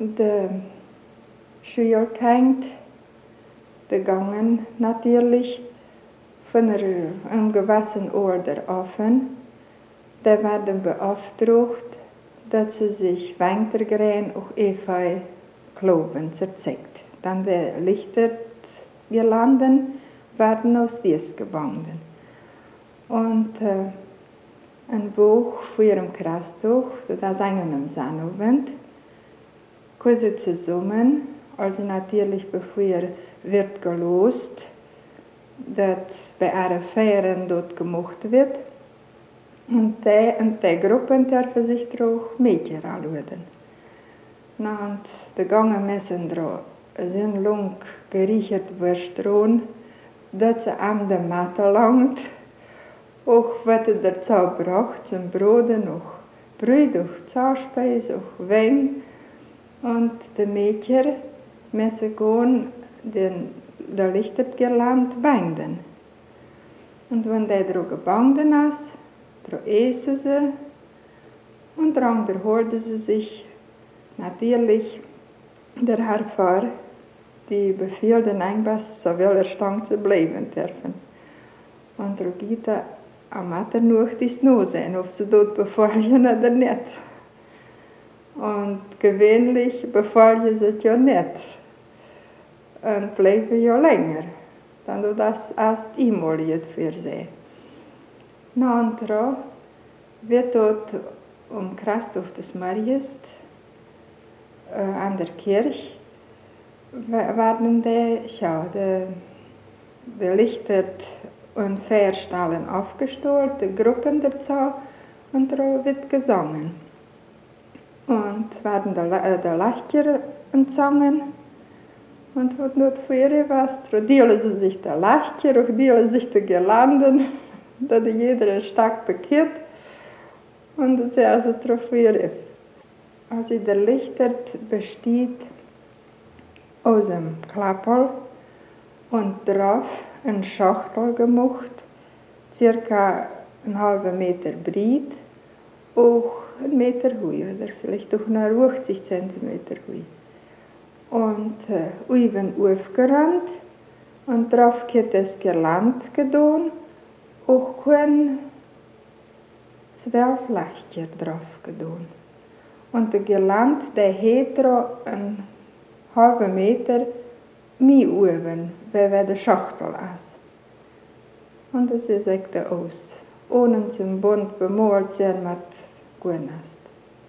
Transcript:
de Schulkind, de gangen natürlich von einem gewissen Order offen. Die werden beauftragt, dass sie sich weitergehen auch Eva Kloben zeigt. Dann die Lichtergelanden werden aus dies gebunden. Und äh, ein Buch für ihrem Christus, das ist einem Sannabend, kurze zusammen, also natürlich bevor wird gelost, dass bei einer Feiern dort gemacht wird. Und die, und die Gruppen dürfen sich auch Mädchen anladen. Und die gangen müssen da sind lang gerichtet Würstron, dass sie an der Matte langt. Auch was er dazu braucht, zum Broden, auch Brot, auch Zahnspeise, auch Wein. Und die Mädchen müssen gehen, den, der Lichtergirland binden. Und wenn der dro gebunden ist, dro essen sie und dann hoorden sie sich natürlich der Herr die bevielden Engbass so will er stand zu bleiben dürfen. Und er am Matter nur die Snow sein, ob sie dort befolgen oder nicht. Und gewöhnlich sie es ja nicht. Und bleiben ja länger. Dann du das erst jetzt für sie. Nantra wird dort um Christoph des Mariest äh, an der Kirche werden die, schau, die, Lichter und Fährstallen aufgestellt, die Gruppen dazu und da wird gesungen. Und werden die, äh, die Lichter empfangen. Und wat not voor was, delen sie sich der Lichter, auch delen sich die Girlanden, da jeder stark bekehrt. Und das ist also trofere. Also der Lichter besteht aus einem Klappel und drauf ein Schachtel gemacht, circa einen halben Meter breit, auch einen Meter hoch oder vielleicht auch noch 80 Zentimeter hoch. Und äh, Uiven aufgerannt und drauf geht das Girland getan, auch kein zwölf Lichter drauf getan. Und der Girland, der hat einen halben Meter mehr oben, weil der Schachtel ist. Und das ist echt aus. Ohne zum Bund bemalt sein mit cuernas.